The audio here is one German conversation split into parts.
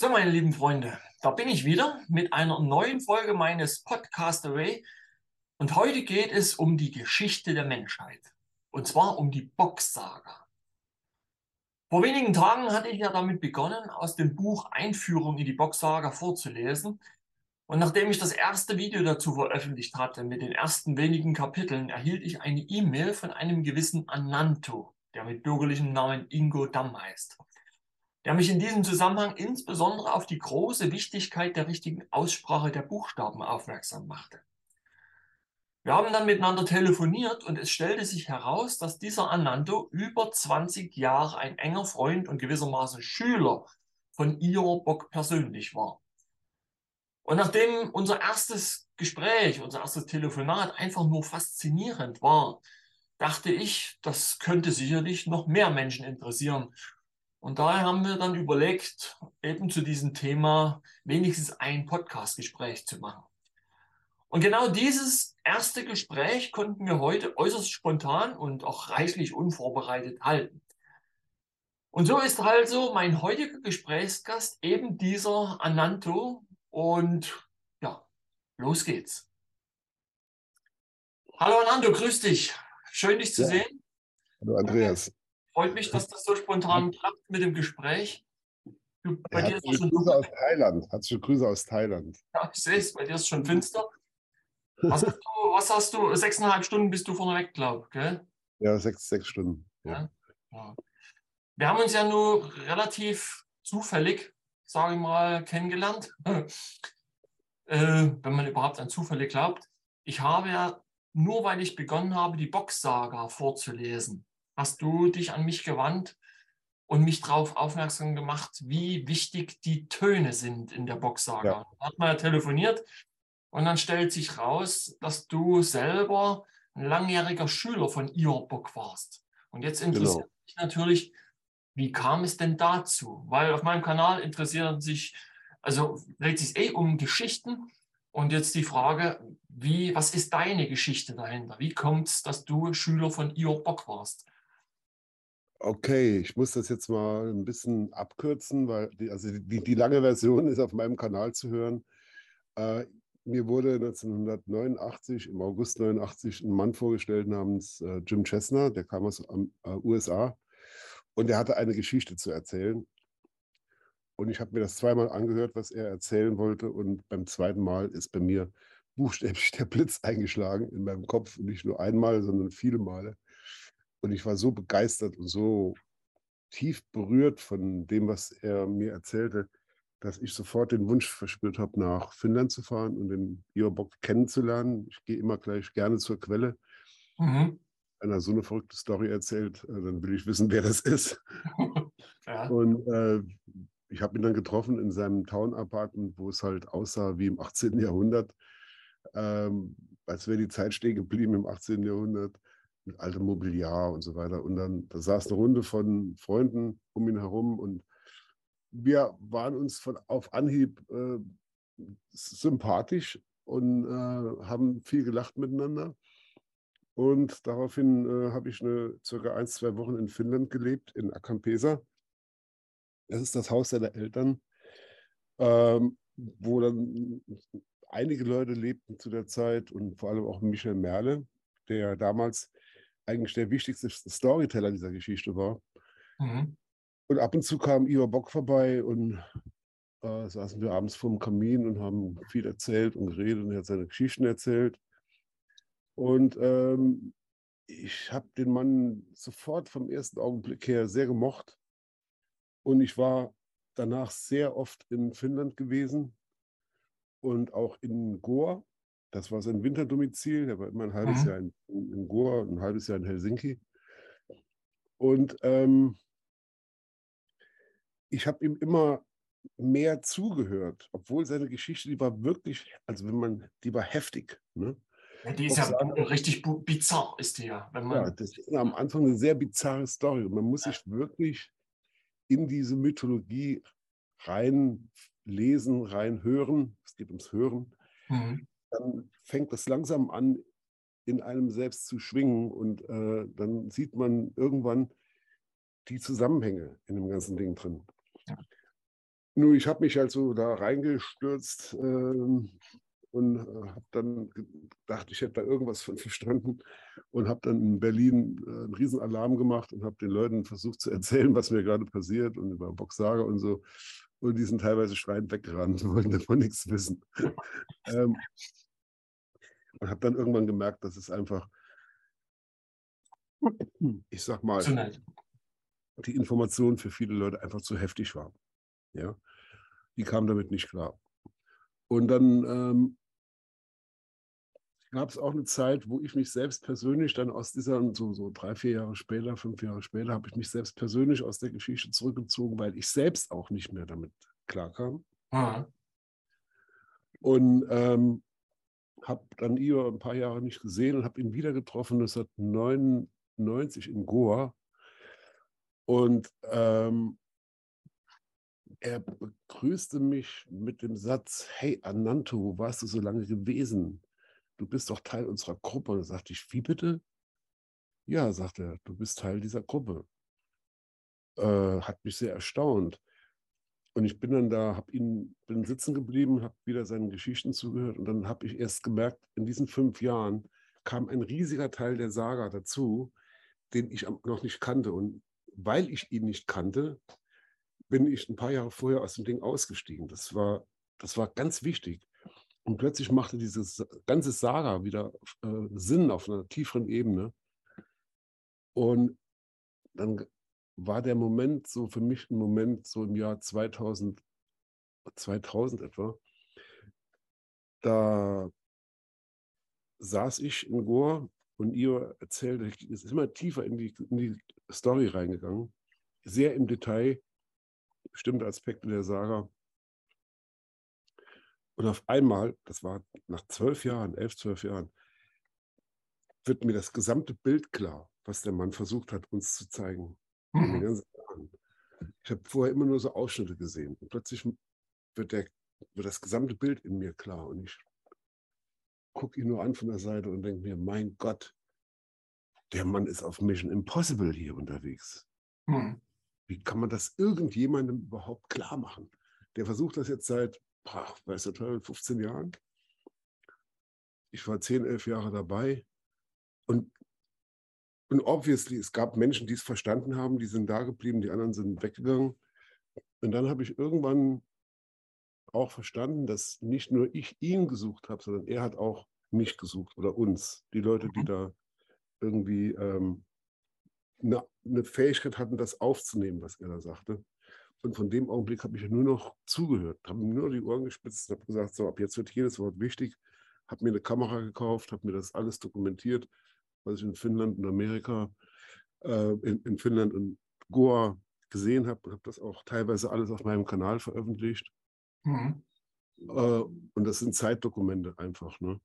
So, meine lieben Freunde, da bin ich wieder mit einer neuen Folge meines Podcast Away. Und heute geht es um die Geschichte der Menschheit. Und zwar um die Boxsaga. Vor wenigen Tagen hatte ich ja damit begonnen, aus dem Buch Einführung in die Boxsaga vorzulesen. Und nachdem ich das erste Video dazu veröffentlicht hatte, mit den ersten wenigen Kapiteln, erhielt ich eine E-Mail von einem gewissen Ananto, der mit bürgerlichem Namen Ingo Damm heißt der mich in diesem Zusammenhang insbesondere auf die große Wichtigkeit der richtigen Aussprache der Buchstaben aufmerksam machte. Wir haben dann miteinander telefoniert und es stellte sich heraus, dass dieser Anando über 20 Jahre ein enger Freund und gewissermaßen Schüler von Io Bock persönlich war. Und nachdem unser erstes Gespräch, unser erstes Telefonat einfach nur faszinierend war, dachte ich, das könnte sicherlich noch mehr Menschen interessieren und daher haben wir dann überlegt, eben zu diesem Thema wenigstens ein Podcastgespräch zu machen. Und genau dieses erste Gespräch konnten wir heute äußerst spontan und auch reichlich unvorbereitet halten. Und so ist also mein heutiger Gesprächsgast eben dieser Ananto. Und ja, los geht's. Hallo Ananto, grüß dich. Schön dich zu ja. sehen. Hallo Andreas. Freut mich, dass das so spontan klappt mit dem Gespräch. Du, bei dir ist schon Grüße aus Thailand. Herzliche Grüße aus Thailand. Ja, ich sehe es, bei dir ist es schon finster. Was hast, du, was hast du? Sechseinhalb Stunden bist du vorne weg, glaube ich, Ja, sechs, sechs Stunden. Ja. ja. Wir haben uns ja nur relativ zufällig, sage ich mal, kennengelernt. äh, wenn man überhaupt an Zufälle glaubt. Ich habe ja nur, weil ich begonnen habe, die Boxsaga vorzulesen, hast du dich an mich gewandt und mich darauf aufmerksam gemacht, wie wichtig die Töne sind in der Boxsaga. Ja. Hat man ja telefoniert und dann stellt sich raus, dass du selber ein langjähriger Schüler von Iorbock warst. Und jetzt interessiert genau. mich natürlich, wie kam es denn dazu? Weil auf meinem Kanal interessieren sich, also dreht sich eh um Geschichten. Und jetzt die Frage, wie, was ist deine Geschichte dahinter? Wie kommt es, dass du Schüler von Iorbock warst? Okay, ich muss das jetzt mal ein bisschen abkürzen, weil die, also die, die lange Version ist auf meinem Kanal zu hören. Äh, mir wurde 1989, im August 89, ein Mann vorgestellt namens äh, Jim Chesner, der kam aus den äh, USA und der hatte eine Geschichte zu erzählen. Und ich habe mir das zweimal angehört, was er erzählen wollte. Und beim zweiten Mal ist bei mir buchstäblich der Blitz eingeschlagen in meinem Kopf. Und nicht nur einmal, sondern viele Male. Und ich war so begeistert und so tief berührt von dem, was er mir erzählte, dass ich sofort den Wunsch verspürt habe, nach Finnland zu fahren und den Biobock kennenzulernen. Ich gehe immer gleich gerne zur Quelle. Mhm. Wenn er so eine verrückte Story erzählt, äh, dann will ich wissen, wer das ist. ja. Und äh, ich habe ihn dann getroffen in seinem Town-Apartment, wo es halt aussah wie im 18. Jahrhundert, ähm, als wäre die Zeit stehen geblieben im 18. Jahrhundert mit altem Mobiliar und so weiter. Und dann da saß eine Runde von Freunden um ihn herum und wir waren uns von auf Anhieb äh, sympathisch und äh, haben viel gelacht miteinander. Und daraufhin äh, habe ich eine circa ein, zwei Wochen in Finnland gelebt, in Akampesa. Das ist das Haus seiner Eltern, ähm, wo dann einige Leute lebten zu der Zeit und vor allem auch Michel Merle, der damals eigentlich der wichtigste Storyteller dieser Geschichte war. Mhm. Und ab und zu kam Ivar Bock vorbei und äh, saßen wir abends vorm Kamin und haben viel erzählt und geredet und er hat seine Geschichten erzählt. Und ähm, ich habe den Mann sofort vom ersten Augenblick her sehr gemocht. Und ich war danach sehr oft in Finnland gewesen und auch in Goa. Das war sein Winterdomizil. Er war immer ein halbes mhm. Jahr in, in Goa, ein halbes Jahr in Helsinki. Und ähm, ich habe ihm immer mehr zugehört, obwohl seine Geschichte, die war wirklich, also wenn man, die war heftig. Ne? Ja, die ist ja sagen, richtig bizarr, ist die ja. Wenn man ja, das ist am Anfang eine sehr bizarre Story. Und man muss sich wirklich in diese Mythologie reinlesen, reinhören. Es geht ums Hören. Mhm dann fängt das langsam an, in einem selbst zu schwingen und äh, dann sieht man irgendwann die Zusammenhänge in dem ganzen Ding drin. Ja. Nur ich habe mich also da reingestürzt ähm, und äh, habe dann gedacht, ich hätte da irgendwas von verstanden und habe dann in Berlin äh, einen riesen Alarm gemacht und habe den Leuten versucht zu erzählen, was mir gerade passiert und über Boxsager und so. Und die sind teilweise schreiend weggerannt, wollten davon nichts wissen. ähm, und habe dann irgendwann gemerkt, dass es einfach, ich sag mal, die Information für viele Leute einfach zu heftig war. Ja, die kamen damit nicht klar. Und dann ähm, gab es auch eine Zeit, wo ich mich selbst persönlich dann aus dieser, so, so drei, vier Jahre später, fünf Jahre später, habe ich mich selbst persönlich aus der Geschichte zurückgezogen, weil ich selbst auch nicht mehr damit klarkam. Mhm. Und ähm, habe dann Ior ein paar Jahre nicht gesehen und habe ihn wieder getroffen, 1999 in Goa. Und ähm, er begrüßte mich mit dem Satz, hey Ananto, wo warst du so lange gewesen? Du bist doch Teil unserer Gruppe. Und da sagte ich, wie bitte? Ja, sagte er, du bist Teil dieser Gruppe. Äh, hat mich sehr erstaunt. Und ich bin dann da, habe ihn, bin sitzen geblieben, habe wieder seinen Geschichten zugehört und dann habe ich erst gemerkt, in diesen fünf Jahren kam ein riesiger Teil der Saga dazu, den ich noch nicht kannte. Und weil ich ihn nicht kannte, bin ich ein paar Jahre vorher aus dem Ding ausgestiegen. Das war, das war ganz wichtig. Und plötzlich machte dieses ganze Saga wieder äh, Sinn auf einer tieferen Ebene. Und dann war der Moment so für mich ein Moment so im Jahr 2000, 2000 etwa. Da saß ich in Goa und ihr erzählte, ist immer tiefer in die, in die Story reingegangen, sehr im Detail, bestimmte Aspekte der Saga. Und auf einmal, das war nach zwölf Jahren, elf, zwölf Jahren, wird mir das gesamte Bild klar, was der Mann versucht hat, uns zu zeigen. Mhm. Ich habe vorher immer nur so Ausschnitte gesehen. Und plötzlich wird, der, wird das gesamte Bild in mir klar. Und ich gucke ihn nur an von der Seite und denke mir, mein Gott, der Mann ist auf Mission Impossible hier unterwegs. Mhm. Wie kann man das irgendjemandem überhaupt klar machen? Der versucht das jetzt seit, ach, weiß der 15 Jahren. Ich war 10, 11 Jahre dabei. Und, und obviously, es gab Menschen, die es verstanden haben, die sind da geblieben, die anderen sind weggegangen. Und dann habe ich irgendwann auch verstanden, dass nicht nur ich ihn gesucht habe, sondern er hat auch mich gesucht oder uns, die Leute, die mhm. da irgendwie ähm, eine, eine, Fähigkeit hatten, das aufzunehmen, was er da sagte. Und von dem Augenblick habe ich nur noch zugehört, habe mir nur die Ohren gespitzt und habe gesagt, so, ab jetzt wird jedes Wort wichtig, habe mir eine Kamera gekauft, habe mir das alles dokumentiert, was ich in Finnland und Amerika, äh, in, in, Finnland und Goa gesehen habe und habe das auch teilweise alles auf meinem Kanal veröffentlicht. Mhm. Äh, und das sind Zeitdokumente einfach. Ne?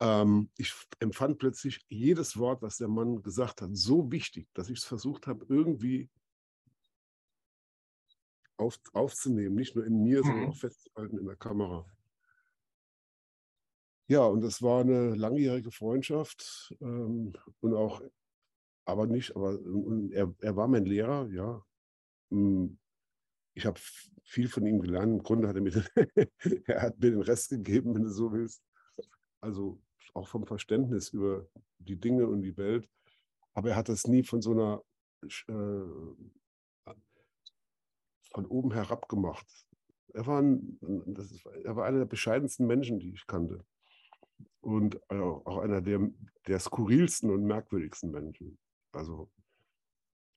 Ähm, ich empfand plötzlich jedes Wort, was der Mann gesagt hat, so wichtig, dass ich es versucht habe, irgendwie auf, aufzunehmen. Nicht nur in mir, mhm. sondern auch festzuhalten in der Kamera. Ja, und das war eine langjährige Freundschaft ähm, und auch, aber nicht, aber er, er war mein Lehrer, ja. Hm, ich habe viel von ihm gelernt. Im Grunde hat er mir, er hat mir den Rest gegeben, wenn du so willst. Also auch vom Verständnis über die Dinge und die Welt. Aber er hat das nie von so einer, äh, von oben herab gemacht. Er war, ein, ist, er war einer der bescheidensten Menschen, die ich kannte. Und auch einer der, der skurrilsten und merkwürdigsten Menschen. Also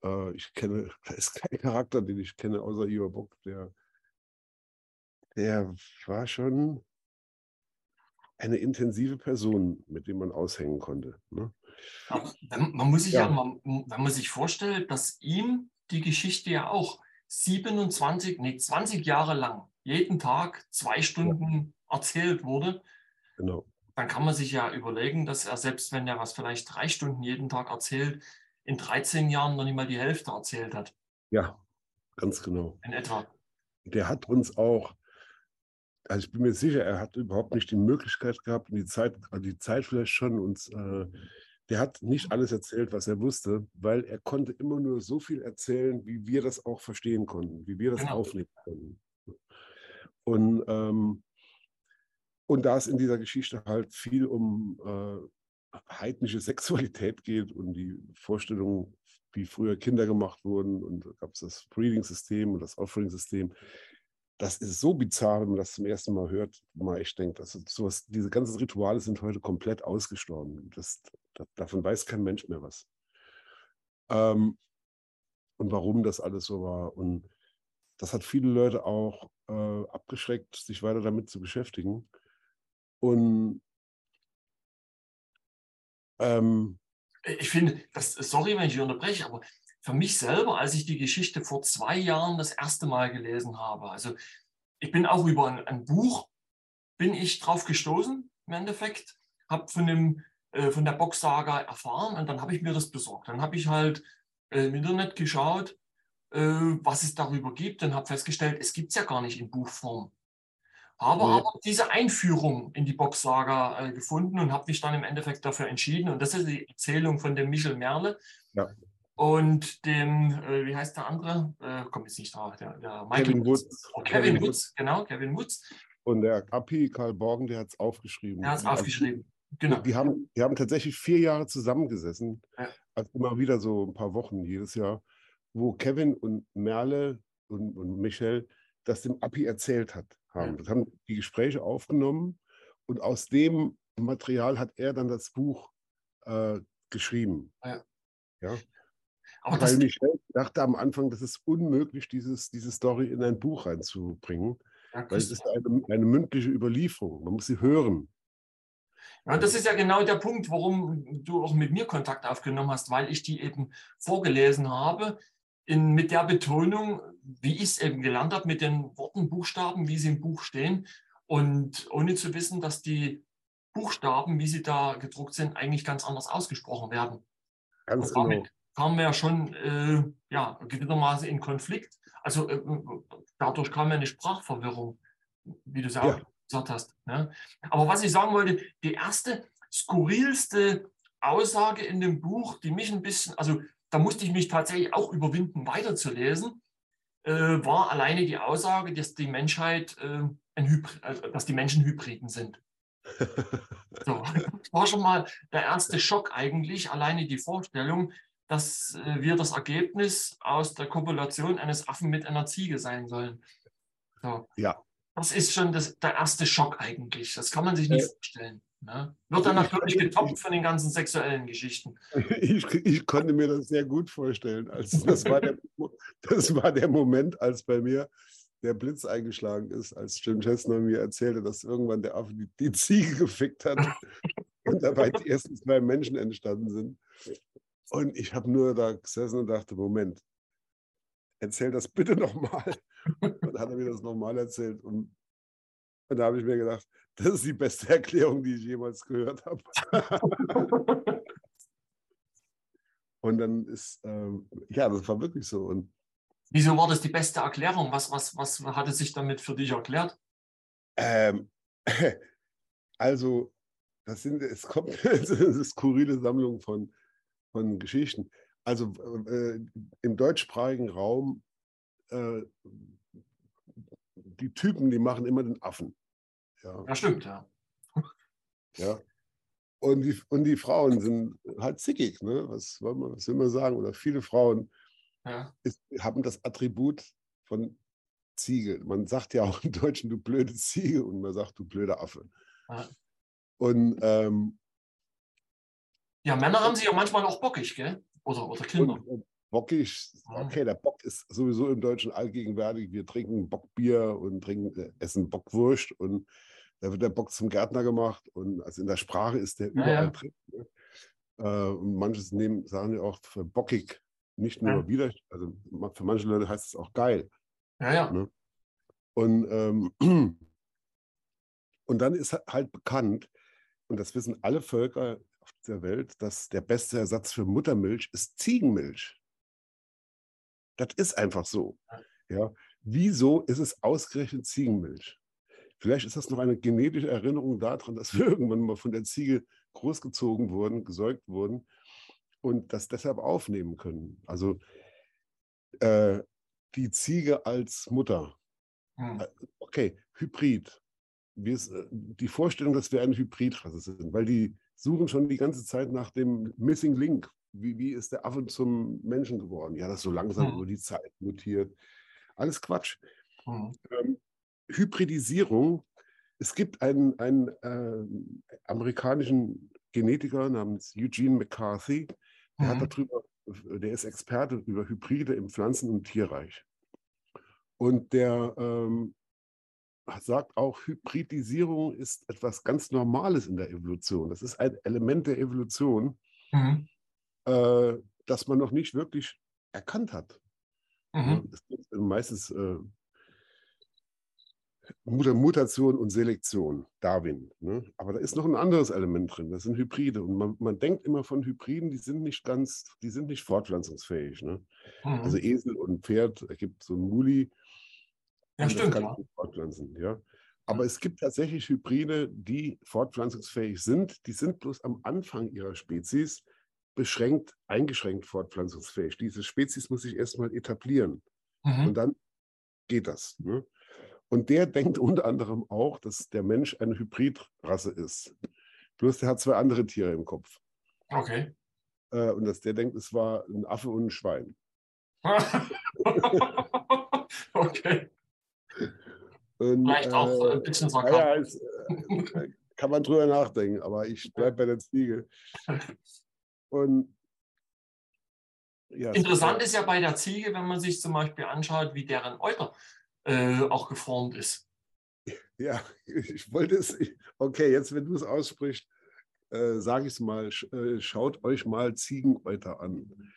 äh, ich kenne, da ist kein Charakter, den ich kenne, außer Ivar Bock, der, der war schon eine intensive Person, mit dem man aushängen konnte. Ne? Man muss sich ja, ja man, wenn man sich vorstellt, dass ihm die Geschichte ja auch 27, nee, 20 Jahre lang jeden Tag zwei Stunden ja. erzählt wurde, genau. dann kann man sich ja überlegen, dass er selbst wenn er was vielleicht drei Stunden jeden Tag erzählt, in 13 Jahren noch nicht mal die Hälfte erzählt hat. Ja, ganz genau. In etwa. Der hat uns auch also ich bin mir sicher, er hat überhaupt nicht die Möglichkeit gehabt die Zeit, also die Zeit vielleicht schon, uns äh, der hat nicht alles erzählt, was er wusste, weil er konnte immer nur so viel erzählen, wie wir das auch verstehen konnten, wie wir das genau. aufnehmen konnten. Und, ähm, und da es in dieser Geschichte halt viel um äh, heidnische Sexualität geht und die Vorstellung, wie früher Kinder gemacht wurden und da gab es das Breeding-System und das Offering-System, das ist so bizarr, wenn man das zum ersten Mal hört, wo man echt denkt, dass sowas, diese ganzen Rituale sind heute komplett ausgestorben. Das, das, davon weiß kein Mensch mehr was. Ähm, und warum das alles so war. Und das hat viele Leute auch äh, abgeschreckt, sich weiter damit zu beschäftigen. Und ähm, ich finde, sorry, wenn ich unterbreche, aber für mich selber, als ich die Geschichte vor zwei Jahren das erste Mal gelesen habe, also ich bin auch über ein, ein Buch, bin ich drauf gestoßen im Endeffekt, habe von, dem, äh, von der Boxsaga erfahren und dann habe ich mir das besorgt. Dann habe ich halt äh, im Internet geschaut, äh, was es darüber gibt und habe festgestellt, es gibt es ja gar nicht in Buchform. Habe ja. aber diese Einführung in die Boxsaga äh, gefunden und habe mich dann im Endeffekt dafür entschieden. Und das ist die Erzählung von dem Michel Merle. Ja. Und dem, äh, wie heißt der andere? Äh, kommt jetzt nicht drauf, der, der Michael Kevin Woods. Woods. Oh, Kevin, Kevin Woods. Woods, genau, Kevin Woods. Und der Api, Karl Borgen, der hat es aufgeschrieben. Er hat es aufgeschrieben, genau. Die haben, die haben tatsächlich vier Jahre zusammengesessen, ja. also immer wieder so ein paar Wochen jedes Jahr, wo Kevin und Merle und, und Michel das dem Api erzählt hat haben. Das haben die Gespräche aufgenommen und aus dem Material hat er dann das Buch äh, geschrieben. Ja. ja. Aber Weil Michel dachte am Anfang, das ist unmöglich, dieses, diese Story in ein Buch reinzubringen. Ja, weil es ist eine, eine mündliche Überlieferung. Man muss sie hören. Ja, das ist ja genau der Punkt, warum du auch mit mir Kontakt aufgenommen hast, weil ich die eben vorgelesen habe in, mit der Betonung, wie ich es eben gelernt habe, mit den Worten, Buchstaben, wie sie im Buch stehen. Und ohne zu wissen, dass die Buchstaben, wie sie da gedruckt sind, eigentlich ganz anders ausgesprochen werden. Ganz und damit genau. Kamen wir ja schon äh, ja, gewissermaßen in Konflikt. Also äh, dadurch kam ja eine Sprachverwirrung, wie du es ja. auch gesagt hast. Ne? Aber was ich sagen wollte, die erste skurrilste Aussage in dem Buch, die mich ein bisschen, also da musste ich mich tatsächlich auch überwinden, weiterzulesen, äh, war alleine die Aussage, dass die Menschheit äh, ein Hybrid, also, dass die Menschen Hybriden sind. so, das war schon mal der erste Schock eigentlich, alleine die Vorstellung, dass äh, wir das Ergebnis aus der Kopulation eines Affen mit einer Ziege sein sollen. So. Ja. Das ist schon das, der erste Schock eigentlich. Das kann man sich nicht vorstellen. Ne? Wird dann natürlich getoppt von den ganzen sexuellen Geschichten. Ich, ich, konnte mir das sehr gut vorstellen. Also das, war der, das war der Moment, als bei mir der Blitz eingeschlagen ist, als Jim Chestnut mir erzählte, dass irgendwann der Affe die, die Ziege gefickt hat und dabei die ersten zwei Menschen entstanden sind. Und ich habe nur da gesessen und dachte, Moment, erzähl das bitte nochmal. Und dann hat er mir das nochmal erzählt. Und, und da habe ich mir gedacht, das ist die beste Erklärung, die ich jemals gehört habe. und dann ist, ähm, ja, das war wirklich so. Und Wieso war das die beste Erklärung? Was, was, was hat es sich damit für dich erklärt? Ähm, also, das sind, es kommt eine skurrile Sammlung von, von Geschichten. Also äh, im deutschsprachigen Raum, äh, die Typen, die machen immer den Affen. Ja, ja stimmt, ja. Ja. Und die, und die Frauen sind halt zickig, ne? was, wollen wir, was will man sagen? Oder viele Frauen ja. ist, haben das Attribut von Ziege. Man sagt ja auch im Deutschen, du blöde Ziege, und man sagt, du blöder Affe. Ja. Und ähm, ja, Männer haben sie ja manchmal auch bockig, gell? Oder, oder Kinder. Und, und bockig, okay, der Bock ist sowieso im Deutschen allgegenwärtig. Wir trinken Bockbier und trinken, äh, essen Bockwurst und da wird der Bock zum Gärtner gemacht und also in der Sprache ist der überall ja, drin. Ne? Äh, und manches nehmen, sagen ja auch für bockig, nicht nur ja. wieder, also für manche Leute heißt es auch geil. Ja, ja. Ne? Und, ähm, und dann ist halt bekannt, und das wissen alle Völker auf dieser Welt, dass der beste Ersatz für Muttermilch ist Ziegenmilch. Das ist einfach so. Ja. Wieso ist es ausgerechnet Ziegenmilch? Vielleicht ist das noch eine genetische Erinnerung daran, dass wir irgendwann mal von der Ziege großgezogen wurden, gesäugt wurden und das deshalb aufnehmen können. Also äh, die Ziege als Mutter. Hm. Äh, okay, Hybrid. Wir, äh, die Vorstellung, dass wir eine Hybridrasse sind, weil die suchen schon die ganze Zeit nach dem Missing Link. Wie, wie ist der Affe zum Menschen geworden? Ja, das so langsam hm. über die Zeit mutiert. Alles Quatsch. Hm. Ähm, Hybridisierung. Es gibt einen, einen äh, amerikanischen Genetiker namens Eugene McCarthy, der hat mhm. darüber, der ist Experte über Hybride im Pflanzen- und Tierreich. Und der ähm, sagt auch, Hybridisierung ist etwas ganz Normales in der Evolution. Das ist ein Element der Evolution, mhm. äh, das man noch nicht wirklich erkannt hat. Mhm. Es gibt meistens äh, Mutation und Selektion, Darwin. Ne? Aber da ist noch ein anderes Element drin, das sind Hybride. Und man, man, denkt immer von Hybriden, die sind nicht ganz, die sind nicht fortpflanzungsfähig. Ne? Mhm. Also Esel und Pferd ergibt so ein Muli. Ja, stimmt. Kann ja. fortpflanzen, ja. Aber es gibt tatsächlich Hybride, die fortpflanzungsfähig sind. Die sind bloß am Anfang ihrer Spezies beschränkt, eingeschränkt fortpflanzungsfähig. Diese Spezies muss sich erstmal etablieren. Mhm. Und dann geht das. Ne? Und der denkt unter anderem auch, dass der Mensch eine Hybridrasse ist. Bloß der hat zwei andere Tiere im Kopf. Okay. Äh, und dass der denkt, es war ein Affe und ein Schwein. okay. Und, Vielleicht auch äh, ein bisschen sarkastisch. Ja, äh, kann man drüber nachdenken, aber ich bleibe bei der Ziege. Und ja, Interessant ist ja bei der Ziege, wenn man sich zum Beispiel anschaut, wie deren Euter äh, auch geformt ist. Ja, ich wollte es. Okay, jetzt, wenn du es aussprichst, äh, sage ich es mal. Äh, schaut euch mal Ziegenäuter an.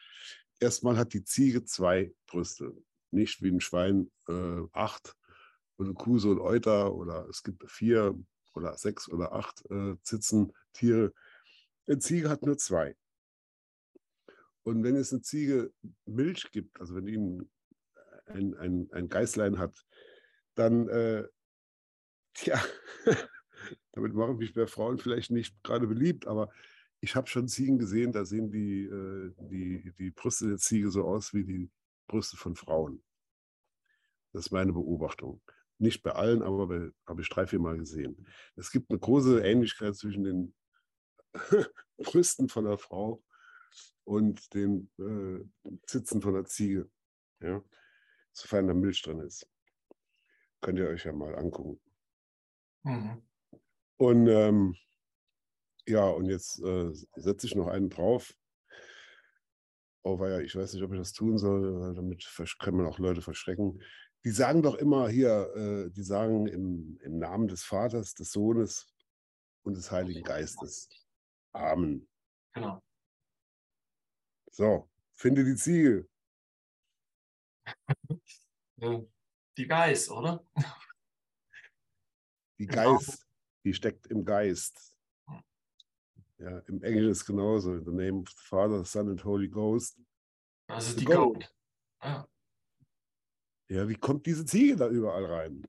Erstmal hat die Ziege zwei Brüste. Nicht wie ein Schwein äh, acht und so ein Euter oder es gibt vier oder sechs oder acht äh, Zitzentiere. Eine Ziege hat nur zwei. Und wenn es eine Ziege Milch gibt, also wenn die einen ein, ein, ein Geißlein hat, dann, äh, tja, damit machen mich bei Frauen vielleicht nicht gerade beliebt, aber ich habe schon Ziegen gesehen, da sehen die, äh, die, die Brüste der Ziege so aus wie die Brüste von Frauen. Das ist meine Beobachtung. Nicht bei allen, aber habe ich drei, vier Mal gesehen. Es gibt eine große Ähnlichkeit zwischen den Brüsten von der Frau und den äh, Zitzen von der Ziege. Ja? sofern da Milch drin ist. Könnt ihr euch ja mal angucken. Mhm. Und ähm, ja, und jetzt äh, setze ich noch einen drauf. Oh, weil ja, ich weiß nicht, ob ich das tun soll, damit können man auch Leute verschrecken. Die sagen doch immer hier, äh, die sagen im, im Namen des Vaters, des Sohnes und des Heiligen Geistes. Amen. Genau. So, finde die Ziege. Die Geist, oder? Die Geist, die steckt im Geist. Ja, im Englischen ist genauso. In the name of the Father, Son and Holy Ghost. Ist die Goat. Goat. Ja. Ja, wie kommt diese Ziege da überall rein?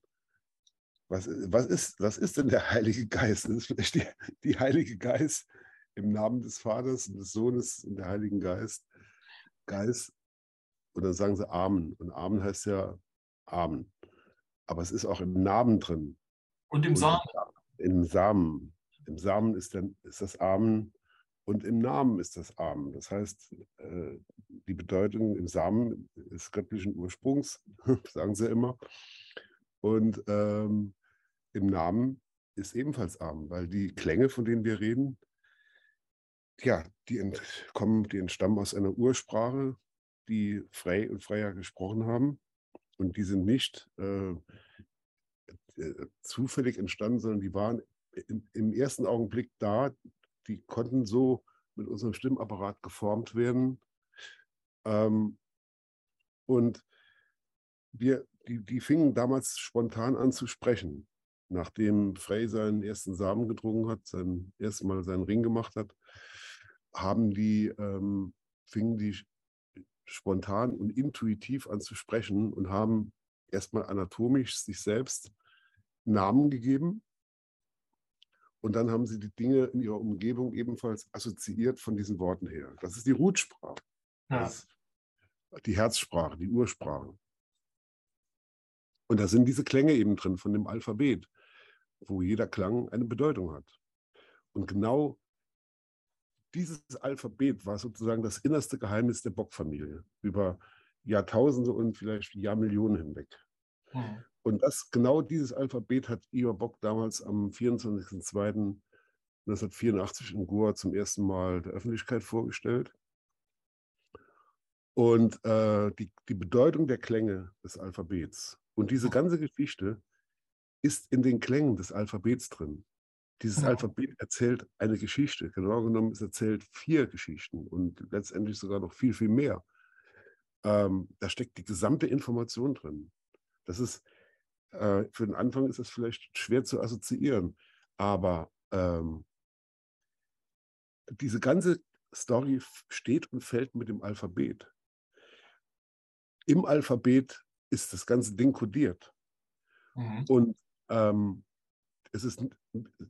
Was, was, ist, was ist denn der Heilige Geist? Das ist vielleicht die, die Heilige Geist im Namen des Vaters und des Sohnes und der Heiligen Geist. Geist und dann sagen sie Amen. Und Amen heißt ja Amen. Aber es ist auch im Namen drin. Und im Samen. Im Samen. Im Samen ist, dann, ist das Amen und im Namen ist das Amen. Das heißt, äh, die Bedeutung im Samen ist göttlichen Ursprungs, sagen sie immer. Und ähm, im Namen ist ebenfalls Amen, weil die Klänge, von denen wir reden, ja, die, kommen, die entstammen aus einer Ursprache, die Frey und Freya gesprochen haben. Und die sind nicht äh, äh, zufällig entstanden, sondern die waren im ersten Augenblick da. Die konnten so mit unserem Stimmapparat geformt werden. Ähm, und wir, die, die fingen damals spontan an zu sprechen. Nachdem Frey seinen ersten Samen gedrungen hat, sein erstes Mal seinen Ring gemacht hat, haben die, ähm, fingen die spontan und intuitiv an zu sprechen und haben erstmal anatomisch sich selbst Namen gegeben Und dann haben sie die Dinge in ihrer Umgebung ebenfalls assoziiert von diesen Worten her. Das ist die Rutsprache. Ja. die Herzsprache, die Ursprache. Und da sind diese Klänge eben drin von dem Alphabet, wo jeder Klang eine Bedeutung hat. Und genau dieses Alphabet war sozusagen das innerste Geheimnis der Bockfamilie über Jahrtausende und vielleicht Jahrmillionen hinweg. Mhm. Und das, genau dieses Alphabet hat Ivar Bock damals am 24.02.1984 in Goa zum ersten Mal der Öffentlichkeit vorgestellt. Und äh, die, die Bedeutung der Klänge des Alphabets und diese ganze Geschichte ist in den Klängen des Alphabets drin. Dieses ja. Alphabet erzählt eine Geschichte. Genau genommen, es erzählt vier Geschichten und letztendlich sogar noch viel, viel mehr. Ähm, da steckt die gesamte Information drin. Das ist, äh, für den Anfang ist es vielleicht schwer zu assoziieren, aber ähm, diese ganze Story steht und fällt mit dem Alphabet. Im Alphabet ist das ganze Ding kodiert. Mhm. Und ähm, es ist,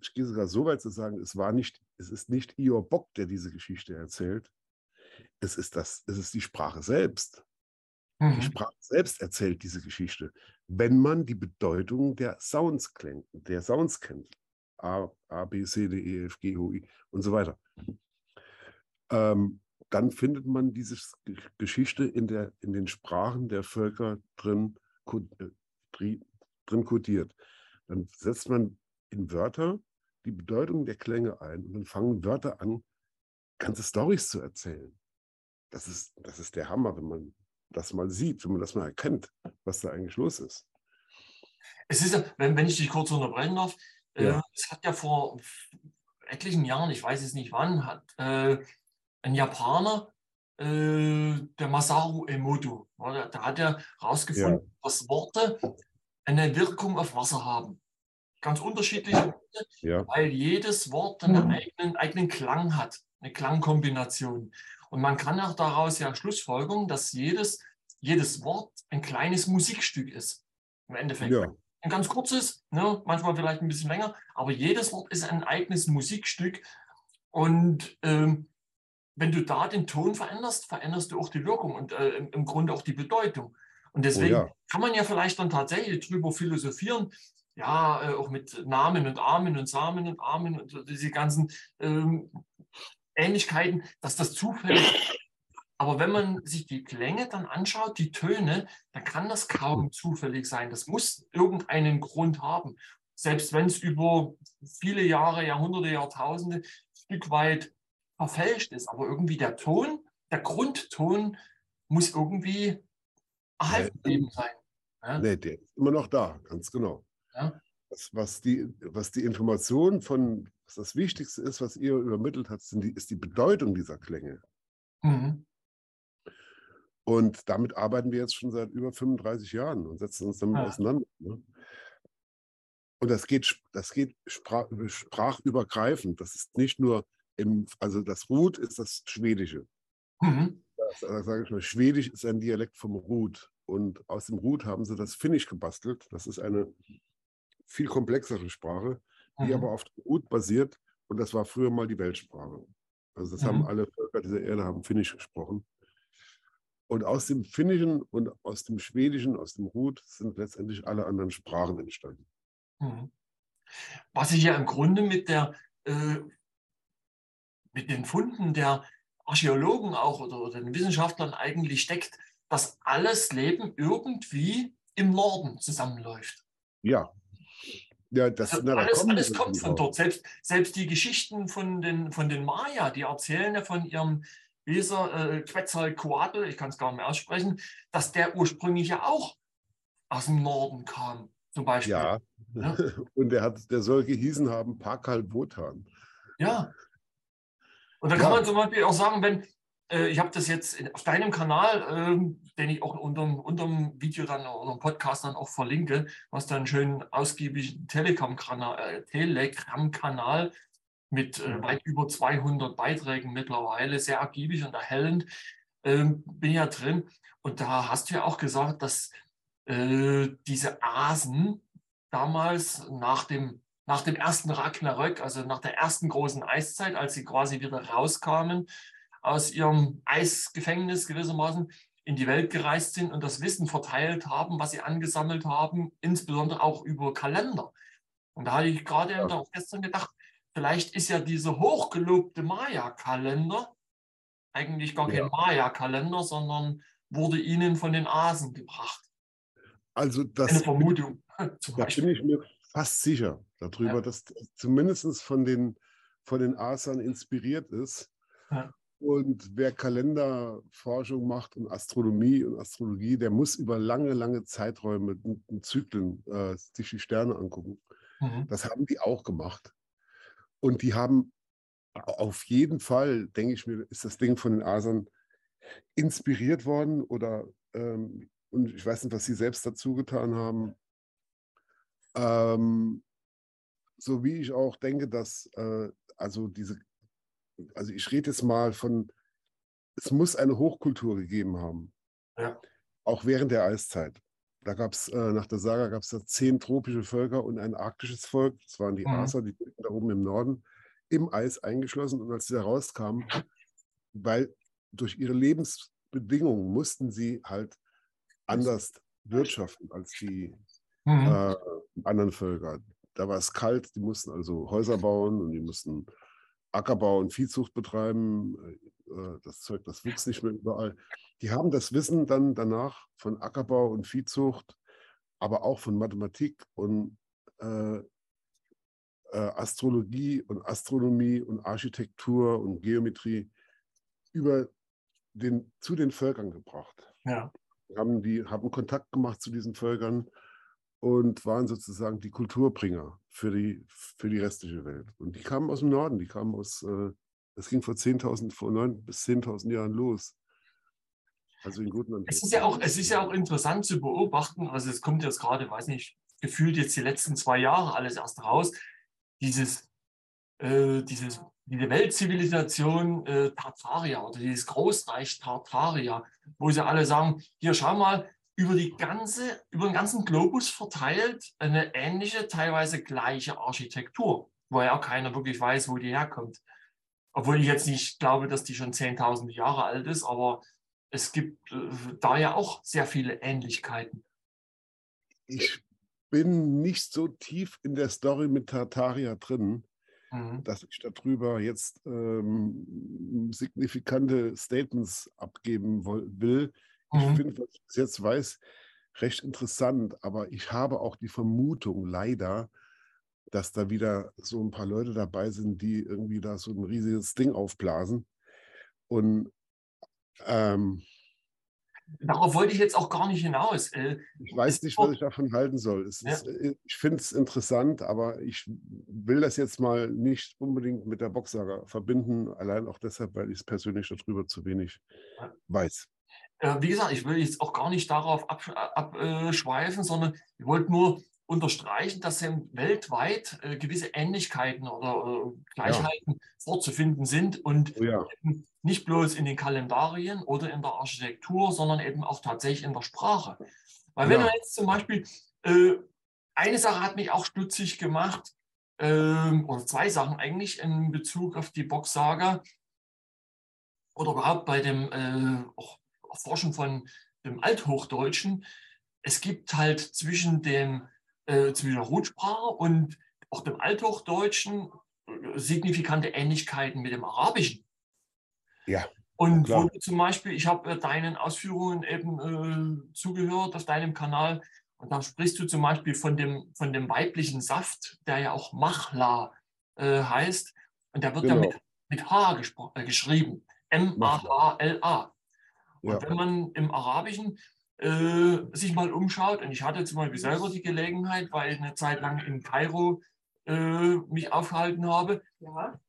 ich gehe sogar so weit zu sagen, es war nicht, es ist nicht Ior Bock, der diese Geschichte erzählt. Es ist das, es ist die Sprache selbst. Mhm. Die Sprache selbst erzählt diese Geschichte, wenn man die Bedeutung der Sounds kennt, der Sounds kennt. A, A, B, C, D, E, F, G, O, I und so weiter. Ähm, dann findet man diese Geschichte in, der, in den Sprachen der Völker drin, äh, drin kodiert. Dann setzt man in Wörter die Bedeutung der Klänge ein und dann fangen Wörter an, ganze Storys zu erzählen. Das ist, das ist der Hammer, wenn man das mal sieht, wenn man das mal erkennt, was da eigentlich los ist. Es ist ja, wenn, wenn ich dich kurz unterbrechen darf, äh, ja. äh, es hat ja vor etlichen Jahren, ich weiß es nicht wann, hat äh, ein Japaner, äh, der Masaru Emoto, da, da hat er herausgefunden, ja. dass Worte eine Wirkung auf Wasser haben. Ganz unterschiedliche Worte, ja. weil jedes Wort einen mhm. eigenen, eigenen Klang hat, eine Klangkombination. Und man kann auch daraus ja Schlussfolgerung, dass jedes, jedes Wort ein kleines Musikstück ist. Im Endeffekt. Ja. Ein ganz kurzes, ne, manchmal vielleicht ein bisschen länger, aber jedes Wort ist ein eigenes Musikstück. Und ähm, wenn du da den Ton veränderst, veränderst du auch die Wirkung und äh, im Grunde auch die Bedeutung. Und deswegen oh ja. kann man ja vielleicht dann tatsächlich drüber philosophieren, ja, äh, auch mit Namen und Armen und Samen und Armen und diese ganzen ähm, Ähnlichkeiten, dass das zufällig. Aber wenn man sich die Klänge dann anschaut, die Töne, dann kann das kaum zufällig sein. Das muss irgendeinen Grund haben. Selbst wenn es über viele Jahre, Jahrhunderte, Jahrtausende ein Stück weit verfälscht ist. Aber irgendwie der Ton, der Grundton muss irgendwie erhalten nee, sein. Ja? Nee, der ist immer noch da, ganz genau. Ja? Das, was, die, was die Information von, was das Wichtigste ist, was ihr übermittelt habt, die, ist die Bedeutung dieser Klänge. Mhm. Und damit arbeiten wir jetzt schon seit über 35 Jahren und setzen uns damit ja. auseinander. Ne? Und das geht, das geht sprach, sprachübergreifend. Das ist nicht nur im, also das Rut ist das Schwedische. Mhm. Das, das sage ich mal, Schwedisch ist ein Dialekt vom Rut. Und aus dem Rut haben sie das Finnisch gebastelt. Das ist eine viel komplexere Sprache, die mhm. aber auf Rut basiert. Und das war früher mal die Weltsprache. Also das mhm. haben alle Völker dieser Erde haben Finnisch gesprochen. Und aus dem Finnischen und aus dem Schwedischen, aus dem Rut sind letztendlich alle anderen Sprachen entstanden. Mhm. Was sich ja im Grunde mit der äh, mit den Funden der Archäologen auch oder, oder den Wissenschaftlern eigentlich steckt, dass alles Leben irgendwie im Norden zusammenläuft. Ja. Ja, das, also na, da alles, alles kommt von dort. Selbst, selbst die Geschichten von den, von den Maya, die erzählen ja von ihrem Leser äh, Quetzalcoatl, ich kann es gar nicht mehr aussprechen, dass der ursprünglich ja auch aus dem Norden kam, zum Beispiel. Ja, ja? und der, hat, der soll gehießen haben Pakal Botan. Ja, und da kann ja. man zum Beispiel auch sagen, wenn, äh, ich habe das jetzt auf deinem Kanal, ähm, den ich auch unter, dem Video dann oder dem Podcast dann auch verlinke, was dann einen schönen ausgiebigen Telegram-Kanal äh, Telegram -Kanal mit äh, weit über 200 Beiträgen mittlerweile, sehr ergiebig und erhellend, ähm, bin ja drin. Und da hast du ja auch gesagt, dass äh, diese Asen damals nach dem nach dem ersten Ragnarök, also nach der ersten großen Eiszeit, als sie quasi wieder rauskamen aus ihrem Eisgefängnis gewissermaßen, in die Welt gereist sind und das Wissen verteilt haben, was sie angesammelt haben, insbesondere auch über Kalender. Und da hatte ich gerade ja. auch gestern gedacht, vielleicht ist ja dieser hochgelobte Maya-Kalender eigentlich gar kein Maya-Kalender, sondern wurde ihnen von den Asen gebracht. Also das Eine Vermutung. Da bin ich mir fast sicher darüber, ja. dass zumindest von den, von den Asern inspiriert ist. Ja. Und wer Kalenderforschung macht und Astronomie und Astrologie, der muss über lange, lange Zeiträume und Zyklen äh, sich die Sterne angucken. Mhm. Das haben die auch gemacht. Und die haben auf jeden Fall, denke ich mir, ist das Ding von den Asern inspiriert worden oder ähm, und ich weiß nicht, was sie selbst dazu getan haben. Ähm, so wie ich auch denke, dass äh, also diese, also ich rede jetzt mal von, es muss eine Hochkultur gegeben haben. Ja. Auch während der Eiszeit. Da gab es, äh, nach der Saga gab es da zehn tropische Völker und ein arktisches Volk. Das waren die mhm. Aser, die da oben im Norden, im Eis eingeschlossen. Und als sie da rauskamen, weil durch ihre Lebensbedingungen mussten sie halt anders wirtschaften als die mhm. äh, anderen Völker. Da war es kalt, die mussten also Häuser bauen und die mussten Ackerbau und Viehzucht betreiben. Äh, das Zeug, das wuchs nicht mehr überall. Die haben das Wissen dann danach von Ackerbau und Viehzucht, aber auch von Mathematik und äh, äh, Astrologie und Astronomie und Architektur und Geometrie über den, zu den Völkern gebracht. Ja. Haben, die, haben Kontakt gemacht zu diesen Völkern und waren sozusagen die Kulturbringer für die, für die restliche Welt. Und die kamen aus dem Norden, die kamen aus, äh, das ging vor 10.000, vor 9 bis 10.000 Jahren los. Also in guten es ist ja auch Es ist ja auch interessant zu beobachten, also es kommt jetzt gerade, weiß nicht, gefühlt jetzt die letzten zwei Jahre alles erst raus, dieses, äh, dieses, diese Weltzivilisation äh, Tartaria oder dieses Großreich Tartaria, wo sie alle sagen, hier schau mal, über, die ganze, über den ganzen Globus verteilt eine ähnliche, teilweise gleiche Architektur, wo ja auch keiner wirklich weiß, wo die herkommt. Obwohl ich jetzt nicht glaube, dass die schon 10.000 Jahre alt ist, aber es gibt äh, da ja auch sehr viele Ähnlichkeiten. Ich bin nicht so tief in der Story mit Tartaria drin, mhm. dass ich darüber jetzt ähm, signifikante Statements abgeben will. Ich mhm. finde, was ich jetzt weiß, recht interessant, aber ich habe auch die Vermutung leider, dass da wieder so ein paar Leute dabei sind, die irgendwie da so ein riesiges Ding aufblasen. Und ähm, Darauf wollte ich jetzt auch gar nicht hinaus. Äh, ich weiß nicht, was ich davon halten soll. Ist, ja. Äh, ich finde es interessant, aber ich will das jetzt mal nicht unbedingt mit der Boxsaga verbinden, allein auch deshalb, weil ich es persönlich darüber zu wenig weiß. Äh, wie gesagt, ich will jetzt auch gar nicht darauf abschweifen, sondern ich wollte nur unterstreichen, dass weltweit äh, gewisse Ähnlichkeiten oder äh, Gleichheiten ja. vorzufinden sind und oh ja. nicht bloß in den Kalendarien oder in der Architektur, sondern eben auch tatsächlich in der Sprache. Weil wenn ja. man jetzt zum Beispiel, äh, eine Sache hat mich auch stutzig gemacht, ähm, oder zwei Sachen eigentlich in Bezug auf die Boxsaga oder überhaupt bei dem äh, Erforschen von dem Althochdeutschen. Es gibt halt zwischen dem äh, zwischen der Rotsprache und auch dem Althochdeutschen äh, signifikante Ähnlichkeiten mit dem Arabischen. Ja. Und klar. wo du zum Beispiel, ich habe äh, deinen Ausführungen eben äh, zugehört auf deinem Kanal, und da sprichst du zum Beispiel von dem, von dem weiblichen Saft, der ja auch Machla äh, heißt. Und der wird genau. ja mit, mit H äh, geschrieben. M-A-H-L-A. Und ja. wenn man im Arabischen äh, sich mal umschaut. Und ich hatte zum Beispiel selber die Gelegenheit, weil ich eine Zeit lang in Kairo äh, mich aufgehalten habe. Ja.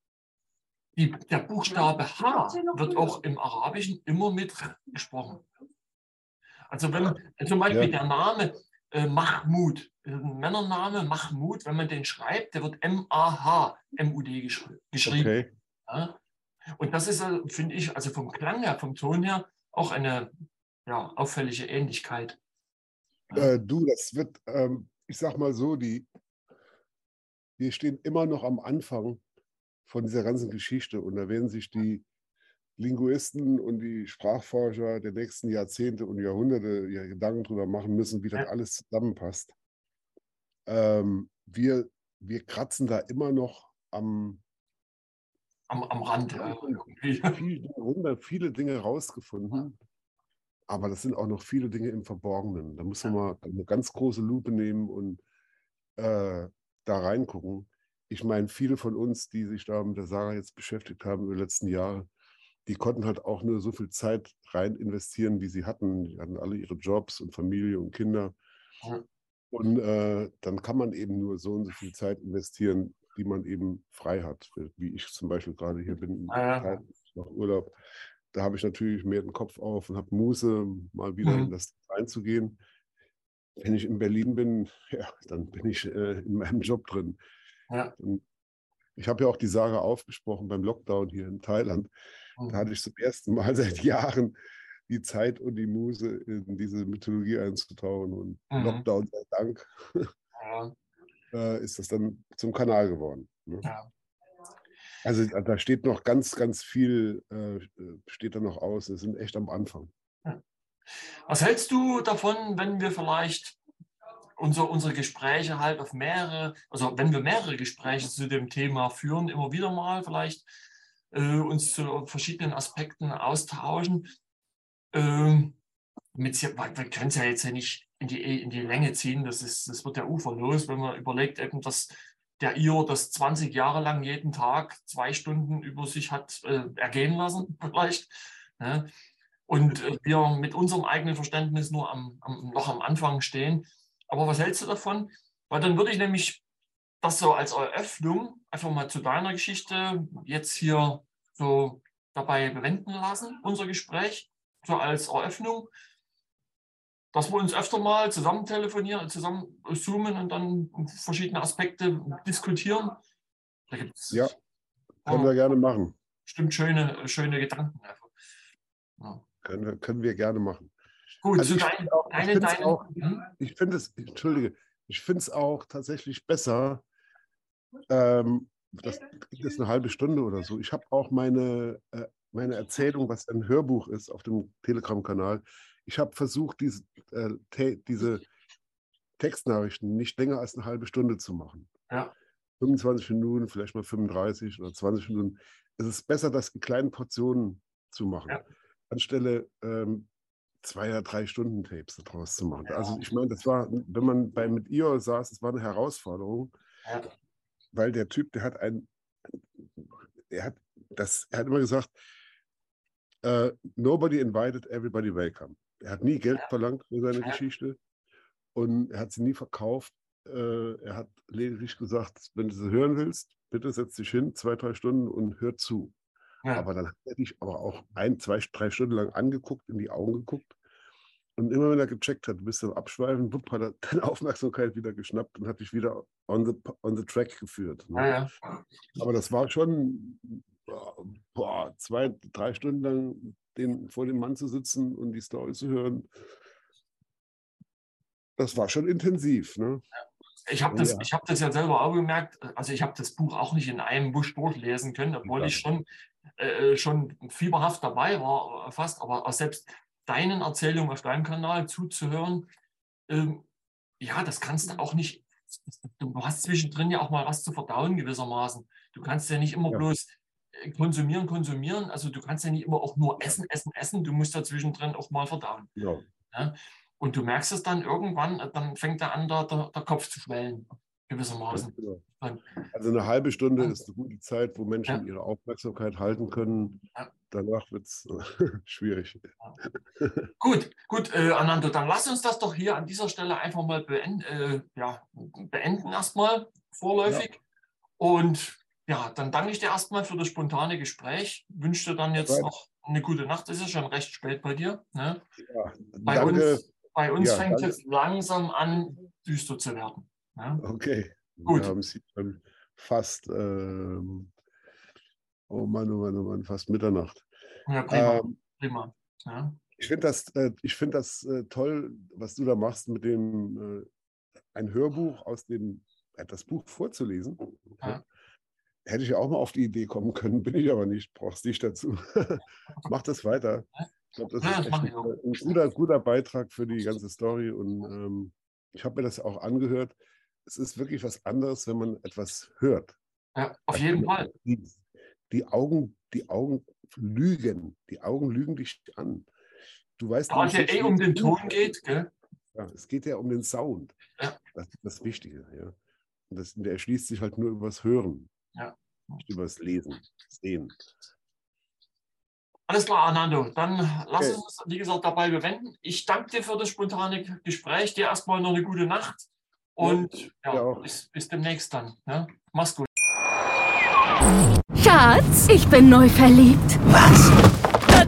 Die, der Buchstabe H wird auch im Arabischen immer mit gesprochen. Also wenn zum Beispiel ja. der Name äh, Mahmud, ein Männername Mahmud, wenn man den schreibt, der wird M-A-H, M-U-D geschri geschrieben. Okay. Ja? Und das ist, äh, finde ich, also vom Klang her, vom Ton her, auch eine ja, auffällige Ähnlichkeit. Äh, du, das wird, ähm, ich sag mal so, die, wir stehen immer noch am Anfang von dieser ganzen Geschichte und da werden sich die Linguisten und die Sprachforscher der nächsten Jahrzehnte und Jahrhunderte ihre Gedanken darüber machen müssen, wie das alles zusammenpasst. Ähm, wir, wir kratzen da immer noch am, am, am Rand. Ja. Viele, viele Dinge rausgefunden, aber das sind auch noch viele Dinge im Verborgenen. Da muss man mal eine ganz große Lupe nehmen und äh, da reingucken. Ich meine, viele von uns, die sich da mit der Sarah jetzt beschäftigt haben über die letzten Jahre, die konnten halt auch nur so viel Zeit rein investieren, wie sie hatten. Die hatten alle ihre Jobs und Familie und Kinder. Und äh, dann kann man eben nur so und so viel Zeit investieren, die man eben frei hat. Wie ich zum Beispiel gerade hier bin, ja. nach Urlaub. Da habe ich natürlich mehr den Kopf auf und habe Muße, mal wieder mhm. in das reinzugehen. Wenn ich in Berlin bin, ja, dann bin ich äh, in meinem Job drin. Ja. Ich habe ja auch die Saga aufgesprochen beim Lockdown hier in Thailand. Da hatte ich zum ersten Mal seit Jahren die Zeit und die Muse, in diese Mythologie einzutauchen. Und mhm. Lockdown sei Dank ja. Äh, ist das dann zum Kanal geworden. Ne? Ja. Also da steht noch ganz, ganz viel, äh, steht da noch aus. Wir sind echt am Anfang. Was hältst du davon, wenn wir vielleicht unser, unsere Gespräche halt auf mehrere, also wenn wir mehrere Gespräche zu dem Thema führen, immer wieder mal vielleicht äh, uns zu verschiedenen Aspekten austauschen. Ähm, mit, wir können es ja jetzt ja nicht in die, in die Länge ziehen, das, ist, das wird ja uferlos, wenn man überlegt, eben, dass der IO das 20 Jahre lang jeden Tag zwei Stunden über sich hat äh, ergehen lassen, vielleicht. Ne? Und äh, wir mit unserem eigenen Verständnis nur am, am, noch am Anfang stehen. Aber was hältst du davon? Weil dann würde ich nämlich das so als Eröffnung einfach mal zu deiner Geschichte jetzt hier so dabei bewenden lassen, unser Gespräch, so als Eröffnung, dass wir uns öfter mal zusammen telefonieren, zusammen zoomen und dann verschiedene Aspekte diskutieren. Da gibt's, ja, können wir gerne machen. Stimmt, schöne, schöne Gedanken. Ja. Können, wir, können wir gerne machen. Gut, also ich dein, auch, deine, ich deine, auch, hm? ich finde es, entschuldige, ich finde es auch tatsächlich besser, ähm, das ist eine halbe Stunde oder so. Ich habe auch meine, äh, meine Erzählung, was ein Hörbuch ist, auf dem Telegram-Kanal. Ich habe versucht, diese, äh, te diese Textnachrichten nicht länger als eine halbe Stunde zu machen. Ja. 25 Minuten, vielleicht mal 35 oder 20 Minuten. Es ist besser, das in kleinen Portionen zu machen, ja. anstelle ähm, zwei oder drei Stunden Tapes daraus zu machen. Ja. Also ich meine, das war, wenn man bei mit ihr saß, es war eine Herausforderung. Ja weil der Typ, der hat ein, er hat das, er hat immer gesagt, uh, nobody invited, everybody welcome. Er hat nie Geld verlangt für seine Geschichte und er hat sie nie verkauft. Uh, er hat lediglich gesagt, wenn du sie hören willst, bitte setz dich hin, zwei, drei Stunden und hör zu. Ja. Aber dann hat er dich aber auch ein, zwei, drei Stunden lang angeguckt, in die Augen geguckt und immer wenn er gecheckt hat, du bist am Abschweifen, wupp, hat er deine Aufmerksamkeit wieder geschnappt und hat dich wieder on the, on the track geführt. Ne? Ja, ja. Aber das war schon boah, zwei, drei Stunden lang den, vor dem Mann zu sitzen und die Story zu hören. Das war schon intensiv. Ne? Ich habe das, ja. hab das ja selber auch gemerkt. Also ich habe das Buch auch nicht in einem Busch durchlesen können, obwohl ich schon, äh, schon fieberhaft dabei war, fast. Aber selbst deinen Erzählungen auf deinem Kanal zuzuhören, ähm, ja, das kannst du auch nicht. Du hast zwischendrin ja auch mal was zu verdauen gewissermaßen. Du kannst ja nicht immer ja. bloß konsumieren, konsumieren. Also du kannst ja nicht immer auch nur essen, essen, essen. Du musst ja zwischendrin auch mal verdauen. Ja. ja? Und du merkst es dann irgendwann, dann fängt da an, der, der, der Kopf zu schwellen gewissermaßen. Genau. Also eine halbe Stunde ist eine gute Zeit, wo Menschen ja. ihre Aufmerksamkeit halten können. Danach wird es schwierig. Gut, gut, äh, Anando, dann lass uns das doch hier an dieser Stelle einfach mal beenden, äh, ja, beenden erstmal vorläufig. Und ja, dann danke ich dir erstmal für das spontane Gespräch. Wünsche dir dann jetzt Nein. noch eine gute Nacht. Es ist schon recht spät bei dir. Ne? bei danke. uns, bei uns fängt es langsam an, düster zu werden. Ja? Okay. Gut. Wir haben sie schon fast, ähm, oh Mann, oh Mann, oh Mann, fast Mitternacht. Ja, prima. Ähm, prima. Ja. Ich finde das, äh, ich find das äh, toll, was du da machst mit dem, äh, ein Hörbuch aus dem das Buch vorzulesen. Ja. Hätte ich ja auch mal auf die Idee kommen können, bin ich aber nicht, brauchst dich dazu. Mach das weiter. Ich glaube, das Ja, ist das echt mach ein, guter, guter Beitrag für die ganze Story. Und ähm, ich habe mir das auch angehört. Es ist wirklich was anderes, wenn man etwas hört. Ja, auf Also jeden Fall. Die, die, Augen, die Augen lügen. Die Augen lügen dich an. Du weißt Da es ja eh um den Ton geht, gell? Ja, es geht ja um den Sound. Ja. Das ist das Wichtige. Ja. Und das, der erschließt sich halt nur übers Hören. Ja. Übers Lesen, Sehen. Alles klar, Arnando. Dann lass Okay. uns, wie gesagt, dabei bewenden. Ich danke dir für das spontane Gespräch. Dir erstmal noch eine gute Nacht. Und ja, auch. bis, bis demnächst dann. Ne? Mach's gut. Schatz, ich bin neu verliebt. Was?